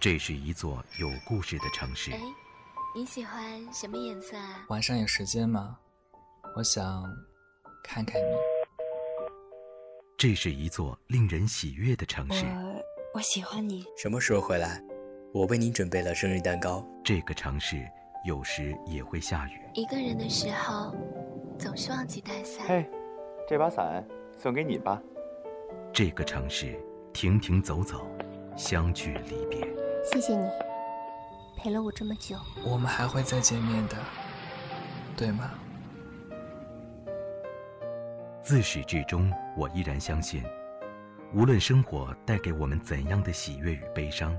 这是一座有故事的城市。哎，你喜欢什么颜色啊？晚上有时间吗？我想看看你。这是一座令人喜悦的城市。我我喜欢你。什么时候回来？我为你准备了生日蛋糕。这个城市有时也会下雨。一个人的时候，总是忘记带伞。嘿，这把伞送给你吧。这个城市停停走走，相聚离别。谢谢你，陪了我这么久。我们还会再见面的，对吗？自始至终，我依然相信，无论生活带给我们怎样的喜悦与悲伤，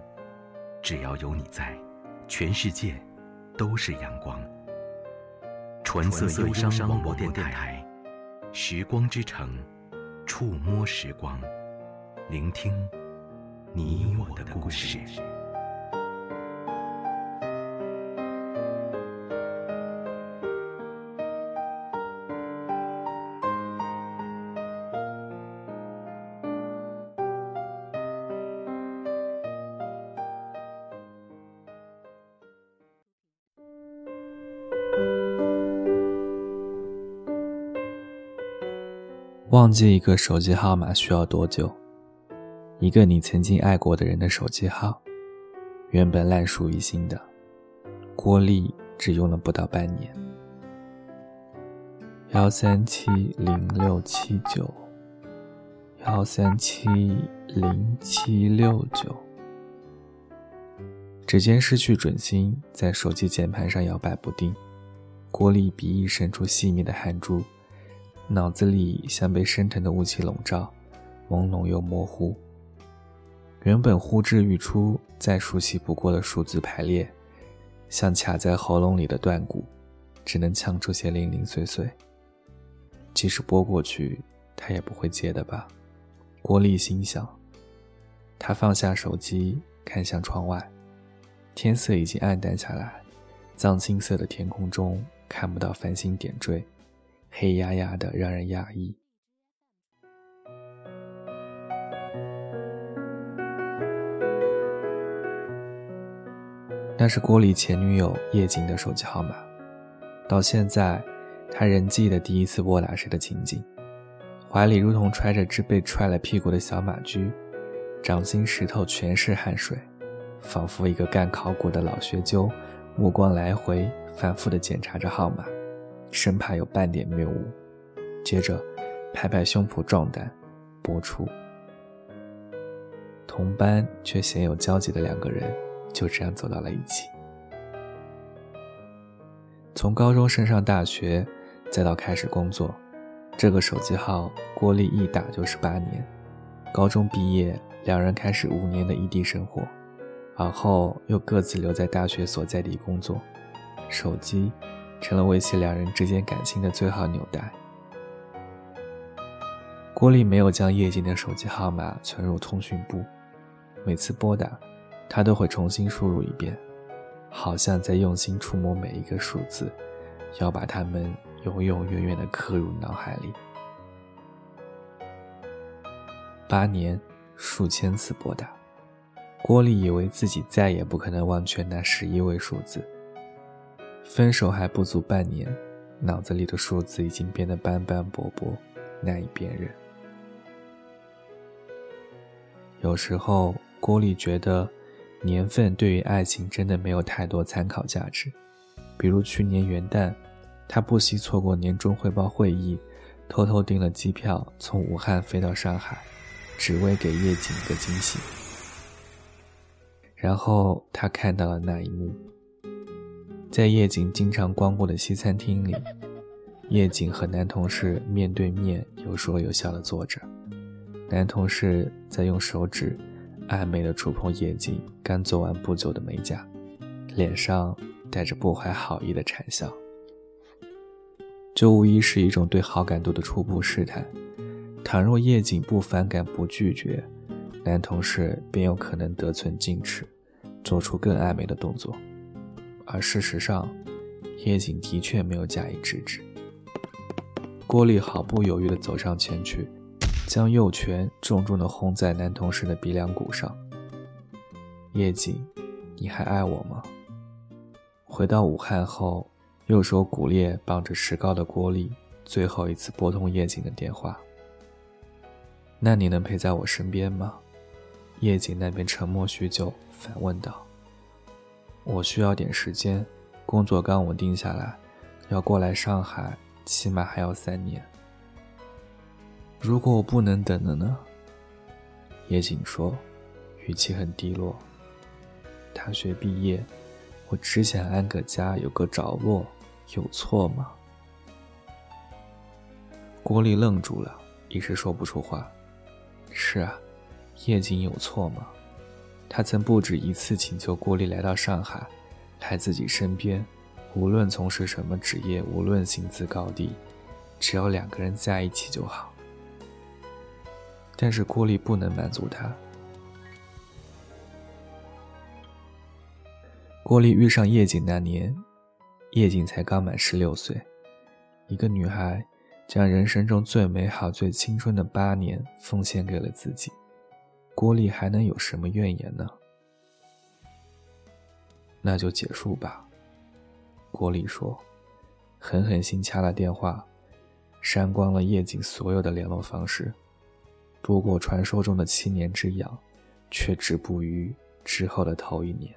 只要有你在，全世界都是阳光。纯色忧伤广播电台，时光之城，触摸时光，聆听你我的故事。忘记一个手机号码需要多久？一个你曾经爱过的人的手机号，原本烂熟于心的，郭丽只用了不到半年。幺三七零六七九，幺三七零七六九。指尖失去准心，在手机键盘上摇摆不定。郭丽鼻翼渗出细密的汗珠。脑子里像被深沉的雾气笼罩，朦胧又模糊。原本呼之欲出、再熟悉不过的数字排列，像卡在喉咙里的断骨，只能呛出些零零碎碎。即使拨过去，他也不会接的吧？郭丽心想。他放下手机，看向窗外，天色已经暗淡下来，藏青色的天空中看不到繁星点缀。黑压压的，让人压抑。那是郭里前女友叶瑾的手机号码，到现在，他仍记得第一次拨打时的情景，怀里如同揣着只被踹了屁股的小马驹，掌心石头全是汗水，仿佛一个干考古的老学究，目光来回反复地检查着号码。生怕有半点谬误，接着拍拍胸脯壮胆，播出。同班却鲜有交集的两个人就这样走到了一起。从高中升上大学，再到开始工作，这个手机号郭丽一打就是八年。高中毕业，两人开始五年的异地生活，而后又各自留在大学所在地工作。手机。成了维系两人之间感情的最好纽带。郭丽没有将叶静的手机号码存入通讯簿，每次拨打，她都会重新输入一遍，好像在用心触摸每一个数字，要把它们永永远远地刻入脑海里。八年，数千次拨打，郭丽以为自己再也不可能忘却那十一位数字。分手还不足半年，脑子里的数字已经变得斑斑驳驳，难以辨认。有时候，郭丽觉得，年份对于爱情真的没有太多参考价值。比如去年元旦，她不惜错过年终汇报会议，偷偷订了机票从武汉飞到上海，只为给叶瑾一个惊喜。然后，她看到了那一幕。在叶景经常光顾的西餐厅里，叶景和男同事面对面有说有笑地坐着，男同事在用手指暧昧地触碰叶景刚做完不久的美甲，脸上带着不怀好意的谄笑。这无疑是一种对好感度的初步试探。倘若叶景不反感、不拒绝，男同事便有可能得寸进尺，做出更暧昧的动作。而事实上，叶瑾的确没有加以制止。郭丽毫不犹豫地走上前去，将右拳重重地轰在男同事的鼻梁骨上。叶瑾，你还爱我吗？”回到武汉后，右手骨裂、绑着石膏的郭丽最后一次拨通叶瑾的电话。那你能陪在我身边吗？叶瑾那边沉默许久，反问道：“我需要点时间，工作刚稳定下来，要过来上海，起码还要三年。如果我不能等了呢？”叶瑾说，语气很低落。大学毕业。我只想安个家，有个着落，有错吗？郭丽愣住了，一时说不出话。是啊，叶瑾有错吗？他曾不止一次请求郭丽来到上海，来自己身边，无论从事什么职业，无论薪资高低，只要两个人在一起就好。但是郭丽不能满足他。郭丽遇上叶瑾那年，叶瑾才刚满十六岁。一个女孩将人生中最美好、最青春的八年奉献给了自己，郭丽还能有什么怨言呢？那就结束吧。郭丽说，狠狠心掐了电话，删光了叶景所有的联络方式，不过传说中的七年之痒，却止步于之后的头一年。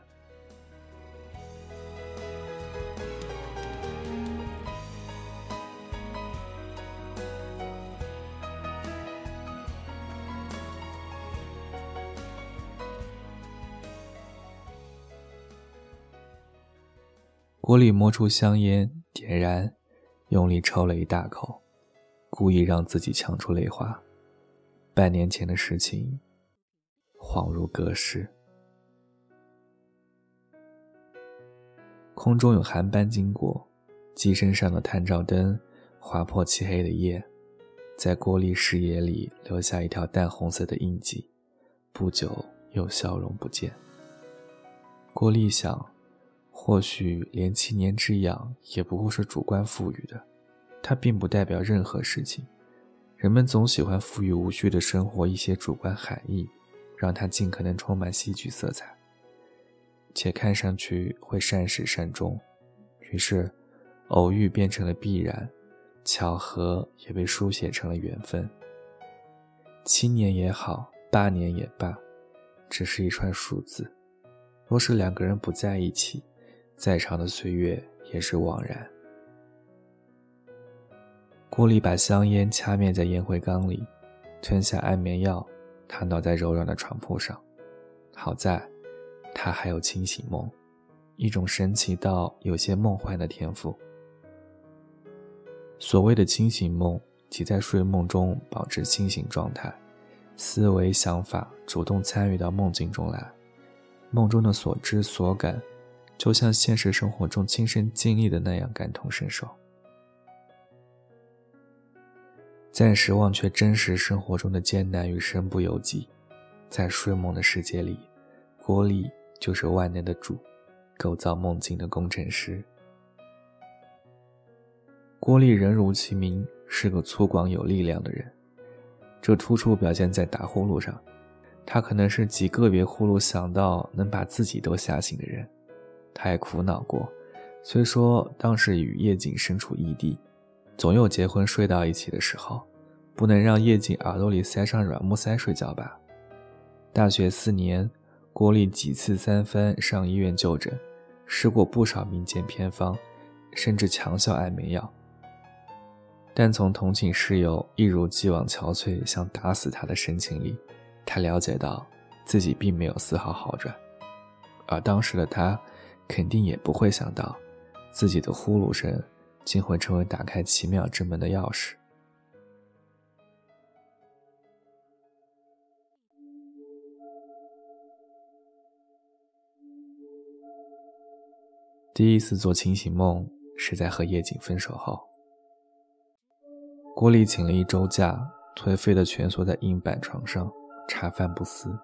郭丽摸出香烟，点燃，用力抽了一大口，故意让自己呛出泪花。半年前的事情，恍如隔世。空中有航班经过，机身上的探照灯划破漆黑的夜，在郭丽视野里留下一条淡红色的印记。不久，又消融不见。郭丽想。或许连七年之痒也不过是主观赋予的，它并不代表任何事情。人们总喜欢赋予无序的生活一些主观含义，让它尽可能充满戏剧色彩，且看上去会善始善终。于是，偶遇变成了必然，巧合也被书写成了缘分。七年也好，八年也罢，只是一串数字。若是两个人不在一起，再长的岁月也是枉然。郭丽把香烟掐灭在烟灰缸里，吞下安眠药，瘫倒在柔软的床铺上。好在，他还有清醒梦，一种神奇到有些梦幻的天赋。所谓的清醒梦，即在睡梦中保持清醒状态，思维想法主动参与到梦境中来，梦中的所知所感。就像现实生活中亲身经历的那样感同身受，暂时忘却真实生活中的艰难与身不由己，在睡梦的世界里，郭丽就是万能的主，构造梦境的工程师。郭丽人如其名，是个粗犷有力量的人，这突出表现在打呼噜上，他可能是极个别呼噜响到能把自己都吓醒的人。他也苦恼过，虽说当时与叶瑾身处异地，总有结婚睡到一起的时候，不能让叶瑾耳朵里塞上软木塞睡觉吧？大学四年，郭丽几次三番上医院就诊，试过不少民间偏方，甚至强效安眠药，但从同寝室友一如既往憔悴、想打死他的神情里，他了解到自己并没有丝毫好转，而当时的他。肯定也不会想到，自己的呼噜声竟会成为打开奇妙之门的钥匙。第一次做清醒梦是在和叶瑾分手后，郭丽请了一周假，颓废的蜷缩在硬板床上，茶饭不思，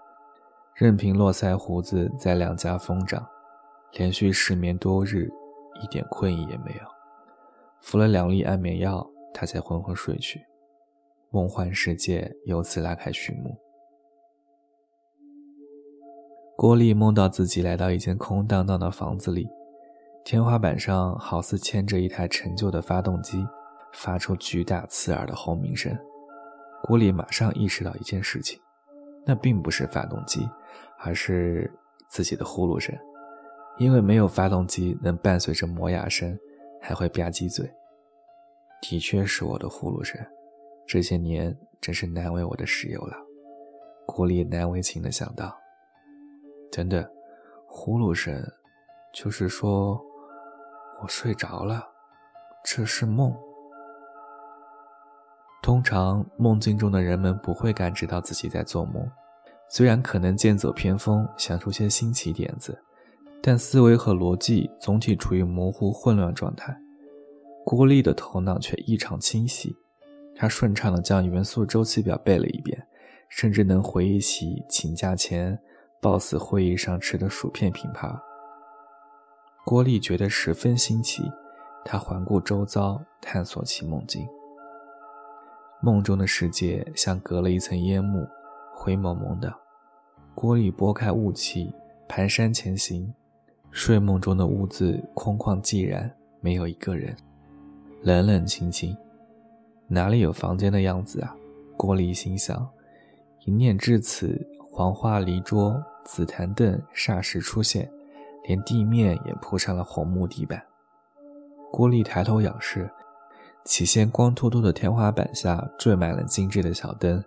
任凭络腮胡子在两颊疯长。连续失眠多日，一点困意也没有。服了两粒安眠药，他才昏昏睡去，梦幻世界由此拉开序幕。郭丽梦到自己来到一间空荡荡的房子里，天花板上好似嵌着一台陈旧的发动机，发出巨大刺耳的轰鸣声。郭丽马上意识到一件事情，那并不是发动机，而是自己的呼噜声。因为没有发动机能伴随着磨牙声，还会吧唧嘴。的确是我的呼噜声，这些年真是难为我的室友了。郭丽难为情地想到。等等，呼噜声，就是说，我睡着了，这是梦。通常梦境中的人们不会感知到自己在做梦，虽然可能剑走偏锋，想出些新奇点子，但思维和逻辑总体处于模糊混乱状态。郭丽的头脑却异常清晰，他顺畅地将元素周期表背了一遍，甚至能回忆起请假前。boss 会议上吃的薯片品牌，郭丽觉得十分新奇。她环顾周遭，探索起梦境。梦中的世界像隔了一层烟幕，灰蒙蒙的。郭丽拨开雾气，蹒跚前行。睡梦中的屋子空旷寂然，没有一个人，冷冷清清，哪里有房间的样子啊？郭丽心想。一念至此。黄花梨桌、紫檀凳霎时出现，连地面也铺上了红木地板。郭丽抬头仰视，起先光秃秃的天花板下缀满了精致的小灯，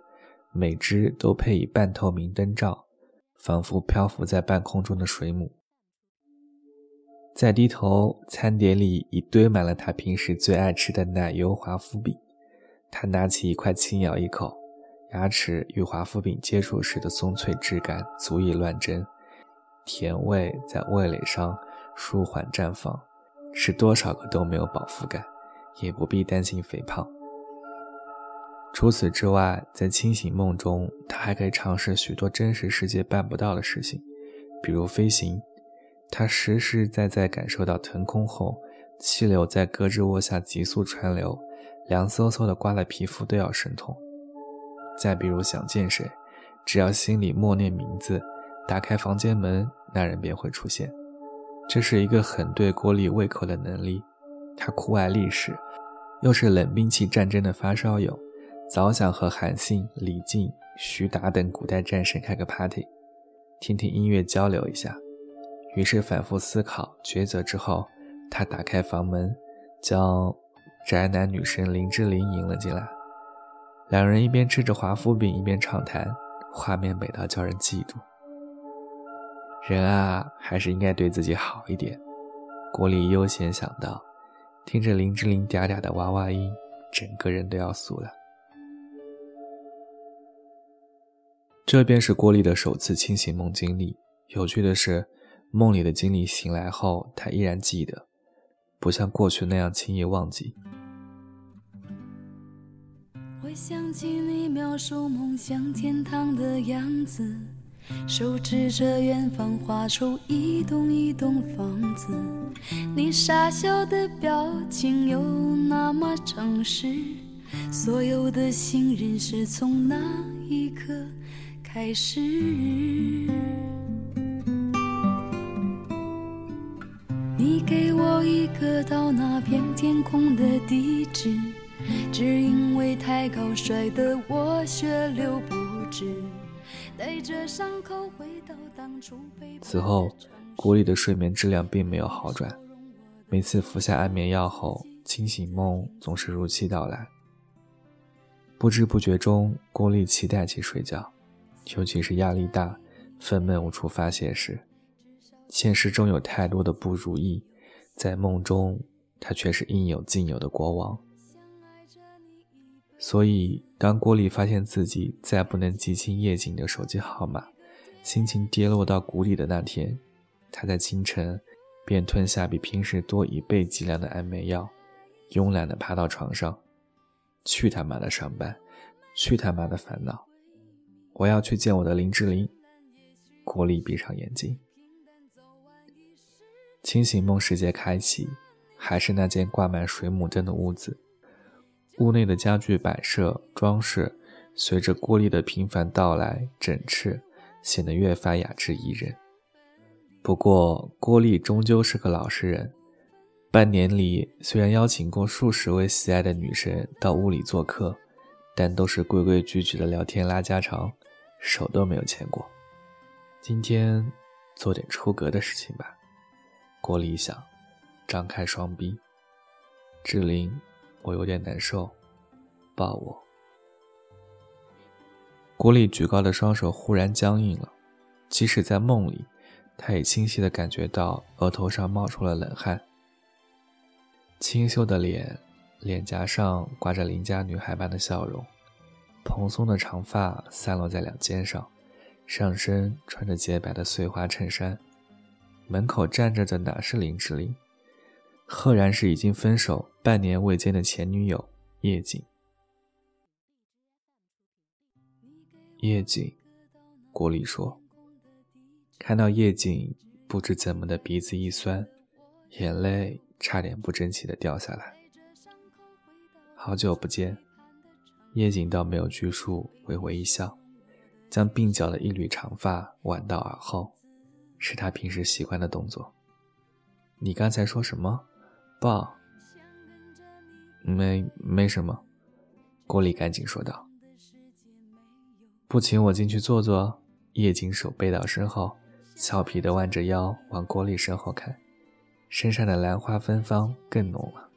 每只都配以半透明灯罩，仿佛漂浮在半空中的水母。再低头，餐碟里已堆满了他平时最爱吃的奶油华夫饼。他拿起一块，轻咬一口。牙齿与华夫饼接触时的松脆质感足以乱真，甜味在味蕾上舒缓绽放，吃多少个都没有饱腹感，也不必担心肥胖。除此之外，在清醒梦中，他还可以尝试许多真实世界办不到的事情，比如飞行。他实实在在感受到腾空后，气流在胳肢窝下急速传流，凉飕飕的刮了皮肤都要生痛。再比如想见谁，只要心里默念名字，打开房间门，那人便会出现。这是一个很对郭丽胃口的能力。他酷爱历史，又是冷兵器战争的发烧友，早想和韩信、李靖、徐达等古代战神开个 party，听听音乐交流一下。于是反复思考抉择之后，他打开房门，将宅男女神林志玲迎了进来。两人一边吃着华夫饼，一边畅谈，画面美到叫人嫉妒。人啊，还是应该对自己好一点。郭丽悠闲想到，听着林志玲嗲嗲的娃娃音，整个人都要酥了。这便是郭丽的首次清醒梦经历。有趣的是，梦里的经历醒来后，他依然记得，不像过去那样轻易忘记。我想起你描述梦想天堂的样子，手指着远方画出一栋一栋房子，你傻笑的表情又那么诚实，所有的信任是从那一刻开始。你给我一个到那片天空的地址。只因为太高，摔得我血流不止。带着伤口回到当初此后，郭丽的睡眠质量并没有好转。每次服下安眠药后，清醒梦总是如期到来。不知不觉中，郭丽期待起睡觉，尤其是压力大、愤懑无处发泄时。现实中有太多的不如意，在梦中，他却是应有尽有的国王。所以，当郭丽发现自己再不能记清叶景的手机号码，心情跌落到谷底的那天，她在清晨便吞下比平时多一倍剂量的安眠药，慵懒地爬到床上。去他妈的上班，去他妈的烦恼！我要去见我的林志玲。郭丽闭上眼睛，清醒梦世界开启，还是那间挂满水母灯的屋子。屋内的家具摆设装饰，随着郭丽的频繁到来，整饬，显得越发雅致宜人。不过郭丽终究是个老实人，半年里虽然邀请过数十位喜爱的女神到屋里做客，但都是规规矩矩的聊天拉家常，手都没有牵过。今天做点出格的事情吧，郭丽想，张开双臂。志玲，我有点难受，抱我。郭丽举高的双手忽然僵硬了，即使在梦里。他也清晰地感觉到额头上冒出了冷汗，清秀的脸，脸颊上挂着邻家女孩般的笑容，蓬松的长发散落在两肩上，上身穿着洁白的碎花衬衫。门口站着的哪是林志玲，赫然是已经分手半年未见的前女友叶瑾。叶瑾，郭丽说。看到叶瑾不知怎么的鼻子一酸，眼泪差点不争气的掉下来。好久不见，叶瑾倒没有拘束，微微一笑，将鬓角的一缕长发挽到耳后，是他平时习惯的动作。你刚才说什么？抱？没，没什么。郭丽赶紧说道。不请我进去坐坐？叶瑾手背到身后。俏皮的弯着腰往郭丽身后看，身上的兰花芬芳更浓了。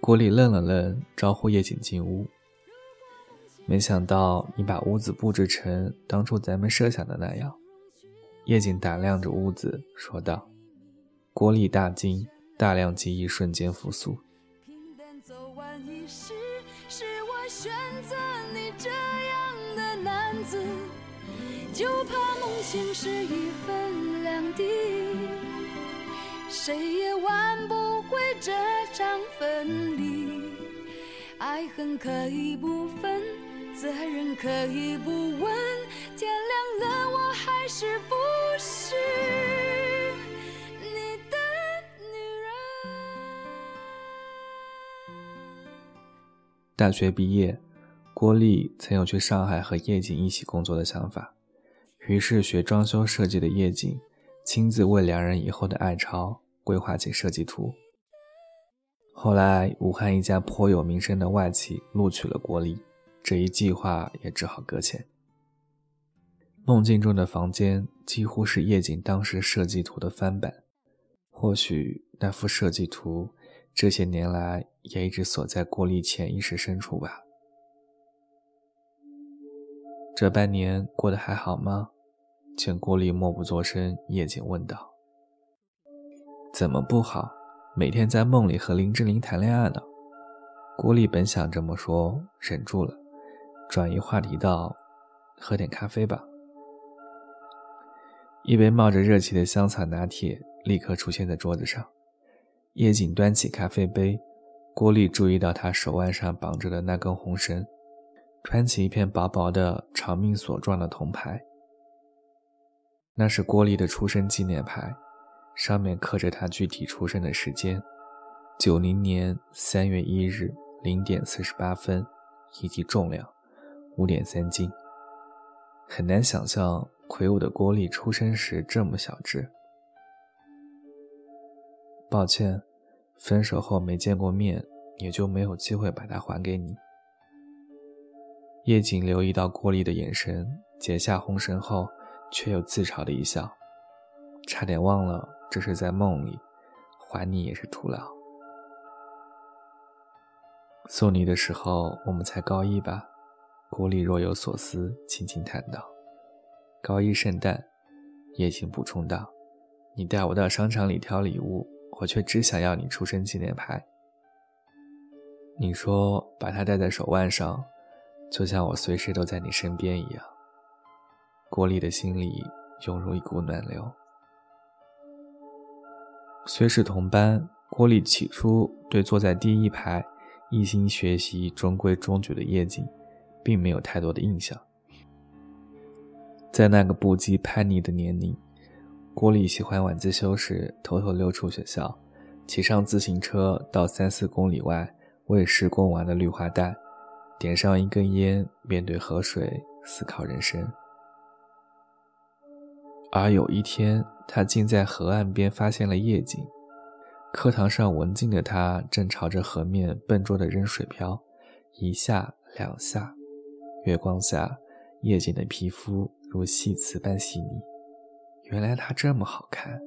郭丽愣了愣，招呼叶瑾进屋。没想到你把屋子布置成当初咱们设想的那样。叶景打量着屋子，说道。郭丽大惊，大量记忆瞬间复苏。就怕梦醒时一分两地，谁也挽不回这场分离。爱恨可以不分，责任可以不问，天亮了我还是不是？大学毕业，郭丽曾有去上海和叶瑾一起工作的想法。于是，学装修设计的叶瑾亲自为两人以后的爱巢规划起设计图。后来，武汉一家颇有名声的外企录取了郭丽，这一计划也只好搁浅。梦境中的房间几乎是叶瑾当时设计图的翻版，或许那幅设计图这些年来也一直锁在郭丽潜意识深处吧。这半年过得还好吗？见郭丽默不作声，叶瑾问道：“怎么不好？每天在梦里和林志玲谈恋爱呢？”郭丽本想这么说，忍住了，转移话题道：“喝点咖啡吧。”一杯冒着热气的香草拿铁立刻出现在桌子上。叶瑾端起咖啡杯，郭丽注意到他手腕上绑着的那根红绳，穿起一片薄薄的长命锁状的铜牌。那是郭丽的出生纪念牌，上面刻着她具体出生的时间：九零年三月一日零点四十八分，以及重量五点三斤。很难想象魁梧的郭丽出生时这么小只。抱歉，分手后没见过面，也就没有机会把它还给你。叶瑾留意到郭丽的眼神，解下红绳后。却又自嘲的一笑，差点忘了这是在梦里，还你也是徒劳。送你的时候我们才高一吧？郭丽若有所思，轻轻叹道：“高一圣诞。”叶青补充道：“你带我到商场里挑礼物，我却只想要你出生纪念牌。你说把它戴在手腕上，就像我随时都在你身边一样。”郭丽的心里涌入一股暖流。虽是同班，郭丽起初对坐在第一排、一心学习、中规中矩的叶景，并没有太多的印象。在那个不羁叛逆的年龄，郭丽喜欢晚自修时偷偷溜出学校，骑上自行车到三四公里外为施工完的绿化带，点上一根烟，面对河水思考人生。而有一天，他竟在河岸边发现了夜景。课堂上文静的他正朝着河面笨拙地扔水漂，一下两下。月光下，叶景的皮肤如细瓷般细腻。原来她这么好看。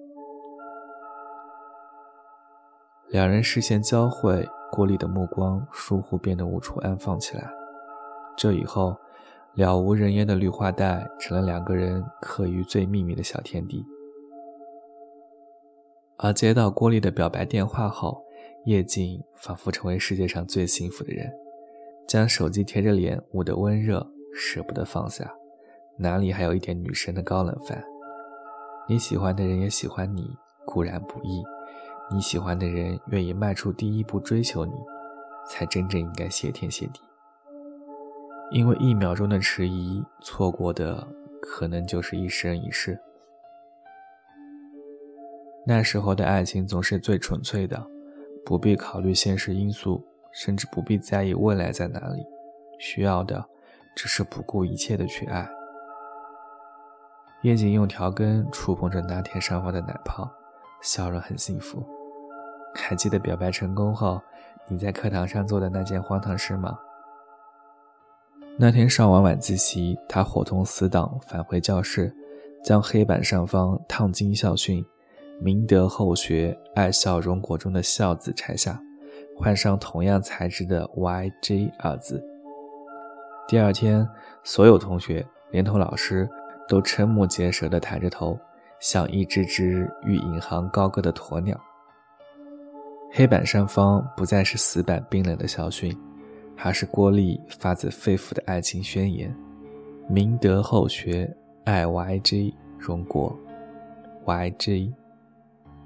两人视线交汇，郭丽的目光疏忽变得无处安放起来。这以后。了无人烟的绿化带成了两个人刻于最秘密的小天地。而接到郭丽的表白电话后，叶静仿佛成为世界上最幸福的人，将手机贴着脸捂得温热，舍不得放下，哪里还有一点女神的高冷范？你喜欢的人也喜欢你，固然不易；你喜欢的人愿意迈出第一步追求你，才真正应该谢天谢地。因为一秒钟的迟疑，错过的可能就是一生一世。那时候的爱情总是最纯粹的，不必考虑现实因素，甚至不必在意未来在哪里，需要的只是不顾一切的去爱。叶景用调羹触碰着那天上方的奶泡，笑容很幸福。还记得表白成功后，你在课堂上做的那件荒唐事吗？那天上完晚自习，他伙同死党返回教室，将黑板上方烫金校训“明德后学，爱校荣国”中的“校”字拆下，换上同样材质的 “YJ” 二字。第二天，所有同学连同老师都瞠目结舌地抬着头，像一只只欲引吭高歌的鸵鸟。黑板上方不再是死板冰冷的校训。还是郭丽发自肺腑的爱情宣言：“明德后学，爱 YJ 荣国，YJ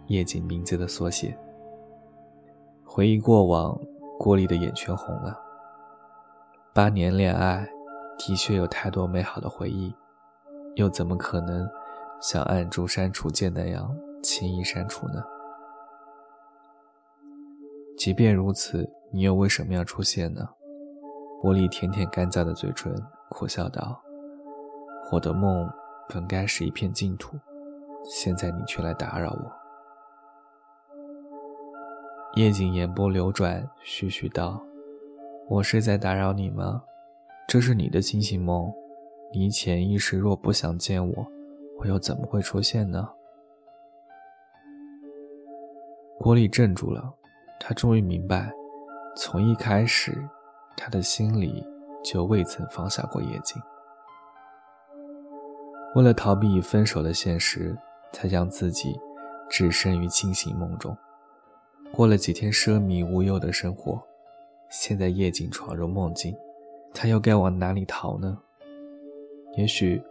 叶景名字的缩写。”回忆过往，郭丽的眼圈红了。八年恋爱，的确有太多美好的回忆，又怎么可能像按住删除键那样轻易删除呢？即便如此，你又为什么要出现呢？玻璃舔舔干燥的嘴唇，苦笑道：“我的梦本该是一片净土，现在你却来打扰我。”夜景眼波流转，絮絮道：“我是在打扰你吗？这是你的清醒梦，你潜意识若不想见我，我又怎么会出现呢？”郭丽镇住了，他终于明白，从一开始。他的心里就未曾放下过叶静。为了逃避分手的现实，才将自己置身于清醒梦中，过了几天奢靡无忧的生活。现在夜景闯入梦境，他又该往哪里逃呢？也许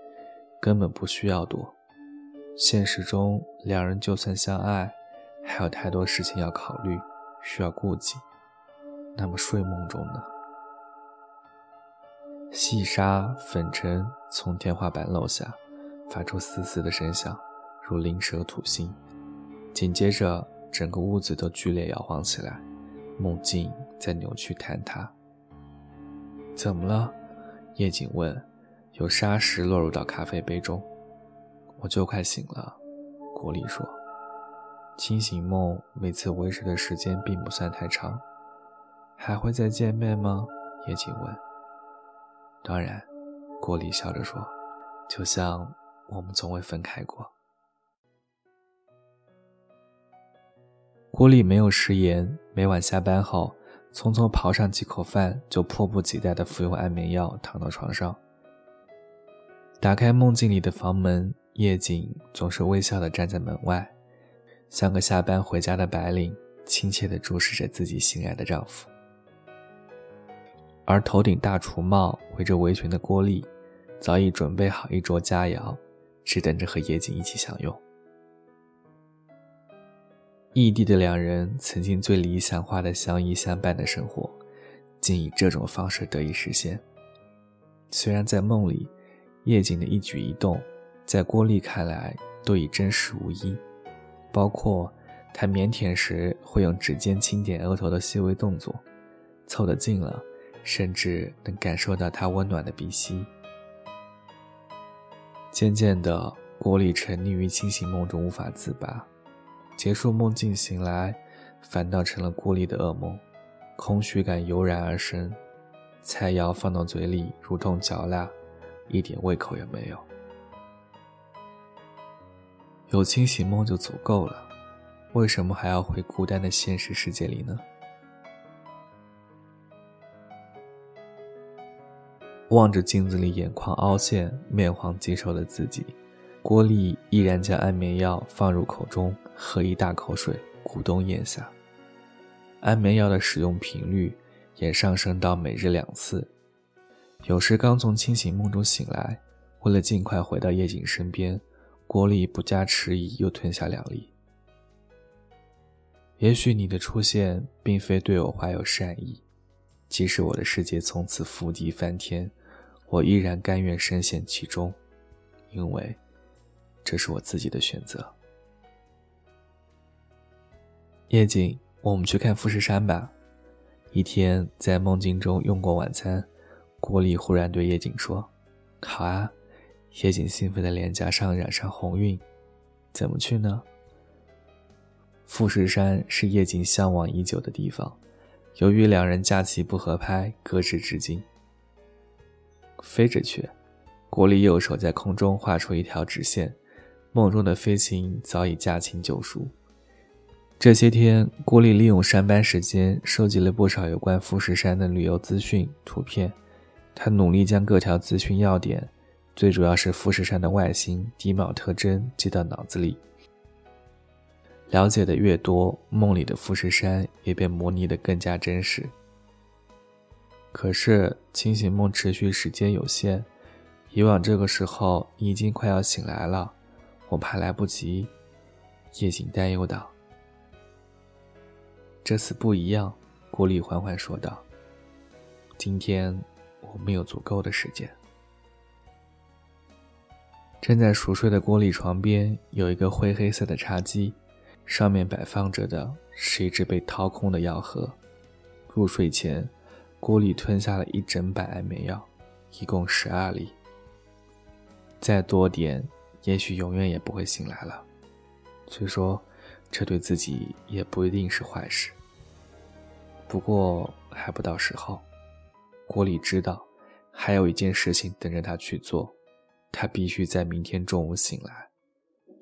根本不需要躲。现实中，两人就算相爱，还有太多事情要考虑，需要顾及。那么睡梦中呢？细沙粉尘从天花板漏下，发出嘶嘶的声响，如灵蛇吐信。紧接着，整个屋子都剧烈摇晃起来，梦境在扭曲坍塌。怎么了？叶景问。有沙石落入到咖啡杯中。我就快醒了，国丽说。清醒梦每次维持的时间并不算太长。还会再见面吗？叶景问。当然，郭丽笑着说：“就像我们从未分开过。”郭丽没有食言，每晚下班后，匆匆刨上几口饭，就迫不及待地服用安眠药，躺到床上。打开梦境里的房门，夜景总是微笑地站在门外，像个下班回家的白领，亲切地注视着自己心爱的丈夫。而头顶大厨帽、围着围裙的郭丽，早已准备好一桌佳肴，只等着和夜景一起享用。异地的两人曾经最理想化的相依相伴的生活，竟以这种方式得以实现。虽然在梦里，叶景的一举一动，在郭丽看来都已真实无疑，包括他腼腆时会用指尖轻点额头的细微动作，凑得近了。甚至能感受到他温暖的鼻息。渐渐的，郭丽沉溺于清醒梦中无法自拔，结束梦境醒来，反倒成了孤立的噩梦，空虚感油然而生，菜肴放到嘴里如同嚼蜡，一点胃口也没有。有清醒梦就足够了，为什么还要回孤单的现实世界里呢？望着镜子里眼眶凹陷、面黄肌瘦的自己，郭丽毅然将安眠药放入口中，喝一大口水，咕咚咽下。安眠药的使用频率也上升到每日两次。有时刚从清醒梦中醒来，为了尽快回到叶景身边，郭丽不加迟疑又吞下两粒。也许你的出现并非对我怀有善意，即使我的世界从此覆地翻天。我依然甘愿深陷其中，因为这是我自己的选择。夜景，我们去看富士山吧。一天在梦境中用过晚餐，郭丽忽然对夜景说：“好啊。”夜景兴奋的脸颊上染上红晕。怎么去呢？富士山是夜景向往已久的地方，由于两人假期不合拍，搁置至今。飞着去，郭丽右手在空中画出一条直线，梦中的飞行早已驾轻就熟。这些天，郭丽利用上班时间收集了不少有关富士山的旅游资讯、图片。他努力将各条资讯要点，最主要是富士山的外形、地貌特征记到脑子里。了解的越多，梦里的富士山也便模拟得更加真实。可是清醒梦持续时间有限，以往这个时候你已经快要醒来了，我怕来不及。叶景担忧道：“这次不一样。”郭丽缓缓说道：“今天我们有足够的时间。”正在熟睡的郭丽床边有一个灰黑色的茶几，上面摆放着的是一只被掏空的药盒。入睡前。郭丽吞下了一整板安眠药，一共十二粒。再多点，也许永远也不会醒来了。虽说，这对自己也不一定是坏事。不过还不到时候。郭里知道，还有一件事情等着他去做，他必须在明天中午醒来，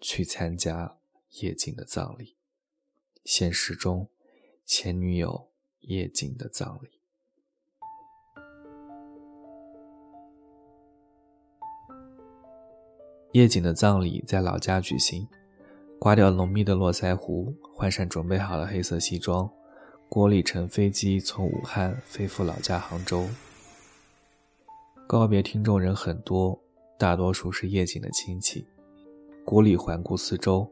去参加叶静的葬礼。现实中，前女友叶静的葬礼。叶景的葬礼在老家举行，刮掉浓密的络腮胡，换上准备好的黑色西装，郭丽乘飞机从武汉飞赴老家杭州。告别听众人很多，大多数是叶景的亲戚。郭丽环顾四周，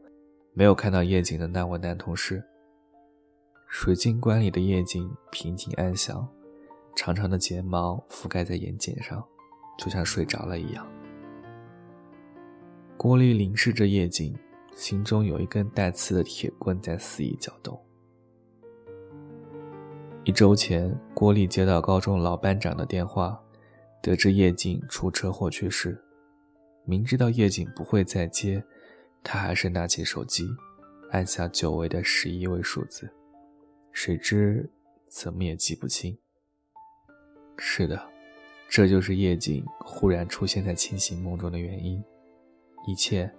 没有看到叶景的那位男同事。水晶棺里的叶景平静安详，长长的睫毛覆盖在眼睑上，就像睡着了一样。郭丽凝视着夜景，心中有一根带刺的铁棍在肆意搅动。一周前，郭丽接到高中老班长的电话，得知叶景出车祸去世。明知道叶景不会再接，他还是拿起手机，按下久违的十一位数字，谁知怎么也记不清。是的，这就是叶景忽然出现在清醒梦中的原因。一切，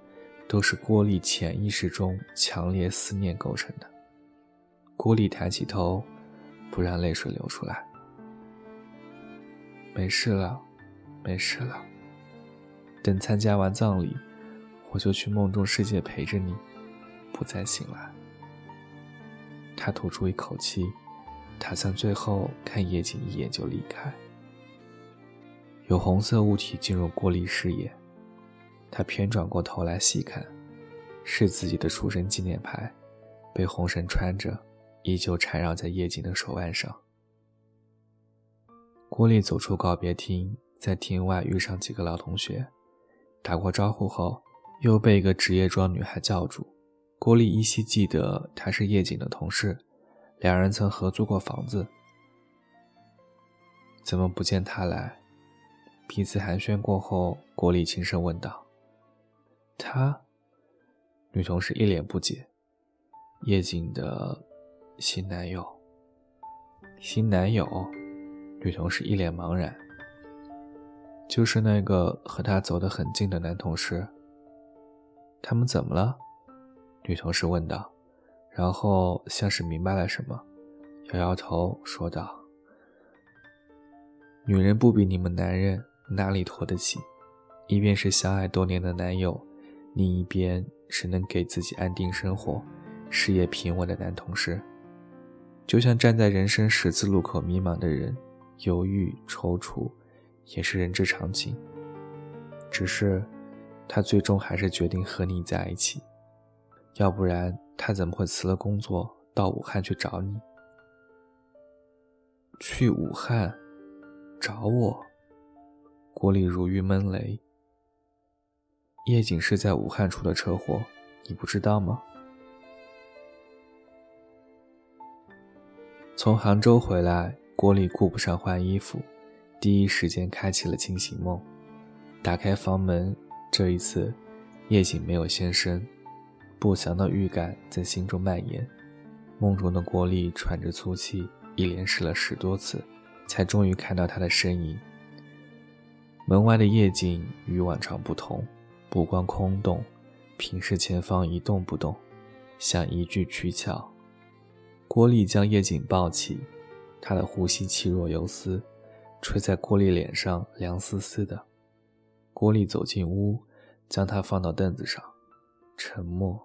都是郭丽潜意识中强烈思念构成的。郭丽抬起头，不让泪水流出来。没事了，没事了。等参加完葬礼，我就去梦中世界陪着你，不再醒来。他吐出一口气，打算最后看夜景一眼就离开。有红色物体进入郭丽视野。他偏转过头来细看，是自己的出生纪念牌，被红绳穿着，依旧缠绕在叶景的手腕上。郭丽走出告别厅，在厅外遇上几个老同学，打过招呼后，又被一个职业装女孩叫住。郭丽依稀记得她是叶景的同事，两人曾合租过房子。怎么不见他来？彼此寒暄过后，郭丽轻声问道。他？女同事一脸不解。叶景的新男友。新男友？女同事一脸茫然。就是那个和他走得很近的男同事。他们怎么了？女同事问道，然后像是明白了什么，摇摇头说道。女人不比你们男人哪里拖得起？一边是相爱多年的男友，另一边是能给自己安定生活、事业平稳的男同事。就像站在人生十字路口迷茫的人，犹豫踌躇，也是人之常情。只是，他最终还是决定和你在一起，要不然他怎么会辞了工作到武汉去找你？去武汉？找我，郭丽如遇闷雷。叶景是在武汉出的车祸，你不知道吗？从杭州回来，郭丽顾不上换衣服，第一时间开启了清醒梦。打开房门，这一次，叶景没有现身，不祥的预感在心中蔓延。梦中的郭丽喘着粗气，一连试了十多次。才终于看到他的身影。门外的夜景与往常不同，不光空洞，平视前方一动不动，像一具躯壳。郭丽将夜景抱起，他的呼吸气若游丝，吹在郭丽脸上凉丝丝的。郭丽走进屋，将他放到凳子上，沉默。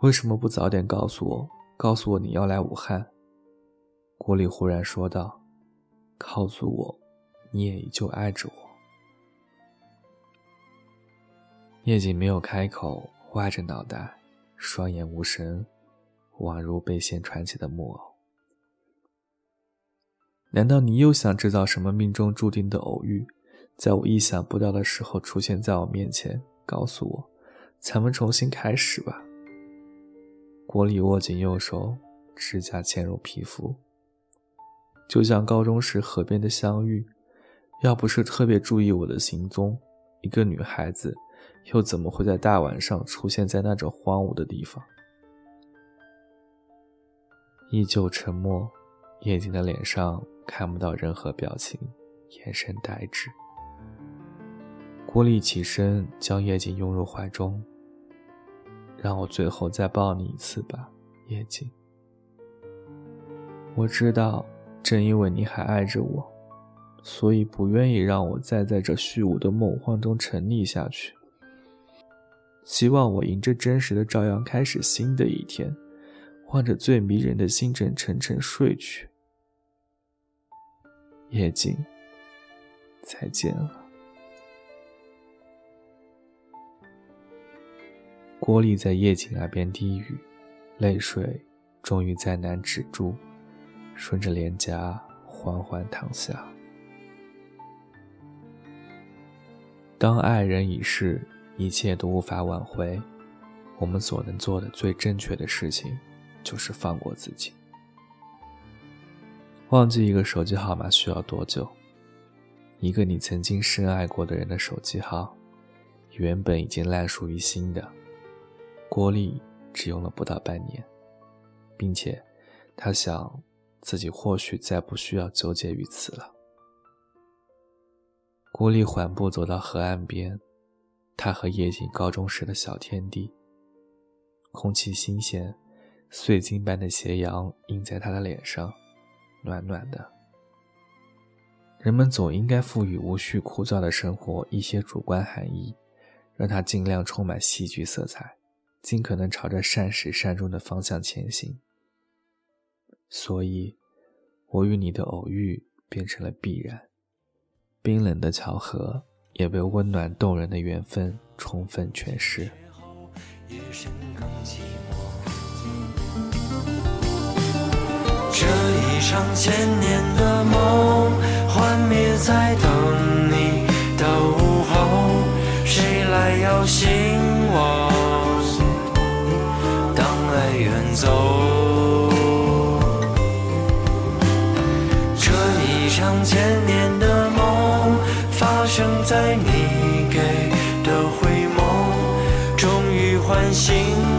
为什么不早点告诉我？告诉我你要来武汉。郭丽忽然说道：“告诉我，你也依旧爱着我。”叶景没有开口，歪着脑袋，双眼无神，宛如被线穿起的木偶。难道你又想制造什么命中注定的偶遇，在我意想不到的时候出现在我面前？告诉我，咱们重新开始吧。国丽握紧右手，指甲嵌入皮肤。就像高中时河边的相遇，要不是特别注意我的行踪，一个女孩子又怎么会在大晚上出现在那种荒芜的地方？依旧沉默，叶静的脸上看不到任何表情，眼神呆滞。郭丽起身将叶静拥入怀中，让我最后再抱你一次吧，叶静。我知道。正因为你还爱着我，所以不愿意让我再在这虚无的梦幻中沉溺下去。希望我迎着真实的朝阳开始新的一天，望着最迷人的星辰沉沉睡去。夜景，再见了。郭丽在夜景耳边低语，泪水终于再难止住。顺着脸颊缓缓淌下。当爱人已逝，一切都无法挽回，我们所能做的最正确的事情，就是放过自己。忘记一个手机号码需要多久？一个你曾经深爱过的人的手机号，原本已经烂熟于心的郭丽，只用了不到半年，并且他想。自己或许再不需要纠结于此了。郭丽缓步走到河岸边，他和夜景高中时的小天地。空气新鲜，碎金般的斜阳映在他的脸上，暖暖的。人们总应该赋予无序枯燥的生活一些主观含义，让它尽量充满戏剧色彩，尽可能朝着善始善终的方向前行。所以，我与你的偶遇变成了必然，冰冷的巧合也被温暖动人的缘分充分诠释。这一场千年的梦，幻灭在等你的午后，谁来摇醒我？当爱远走。千年的梦，发行